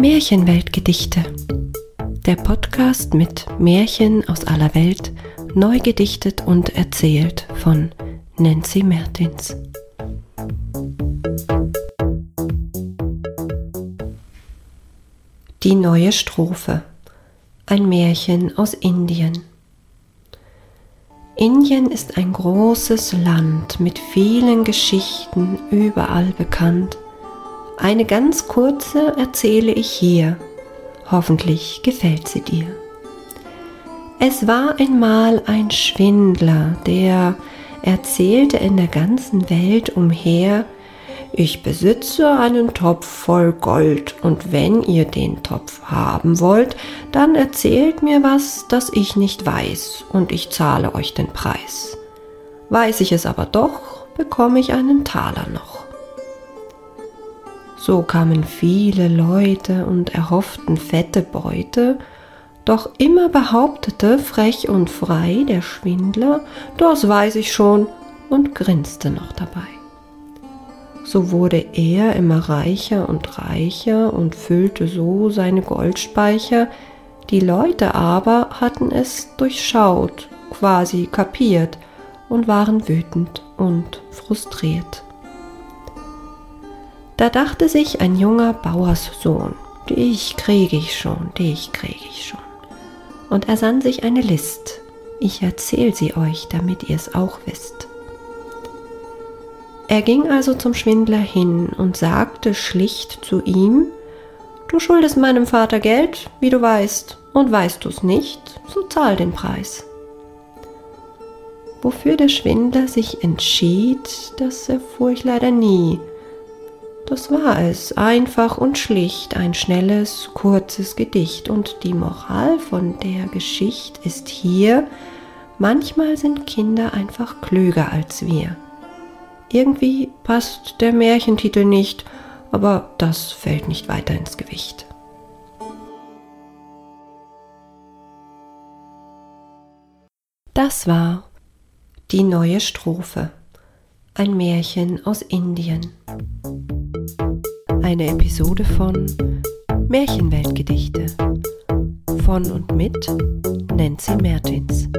Märchenweltgedichte. Der Podcast mit Märchen aus aller Welt, neu gedichtet und erzählt von Nancy Mertins. Die neue Strophe. Ein Märchen aus Indien. Indien ist ein großes Land mit vielen Geschichten überall bekannt. Eine ganz kurze erzähle ich hier. Hoffentlich gefällt sie dir. Es war einmal ein Schwindler, der erzählte in der ganzen Welt umher, ich besitze einen Topf voll Gold, und wenn ihr den Topf haben wollt, dann erzählt mir was, das ich nicht weiß, und ich zahle euch den Preis. Weiß ich es aber doch, bekomme ich einen Taler noch. So kamen viele Leute und erhofften fette Beute, doch immer behauptete frech und frei der Schwindler, das weiß ich schon, und grinste noch dabei. So wurde er immer reicher und reicher und füllte so seine Goldspeicher, die Leute aber hatten es durchschaut, quasi kapiert und waren wütend und frustriert. Da dachte sich ein junger Bauerssohn, dich kriege ich schon, dich kriege ich schon. Und er sann sich eine List, ich erzähl sie euch, damit ihr's auch wisst. Er ging also zum Schwindler hin und sagte schlicht zu ihm, Du schuldest meinem Vater Geld, wie du weißt, und weißt du's nicht, so zahl den Preis. Wofür der Schwindler sich entschied, das erfuhr ich leider nie. Das war es, einfach und schlicht, ein schnelles, kurzes Gedicht. Und die Moral von der Geschichte ist hier, manchmal sind Kinder einfach klüger als wir. Irgendwie passt der Märchentitel nicht, aber das fällt nicht weiter ins Gewicht. Das war die neue Strophe, ein Märchen aus Indien. Eine Episode von Märchenweltgedichte von und mit Nancy Mertins.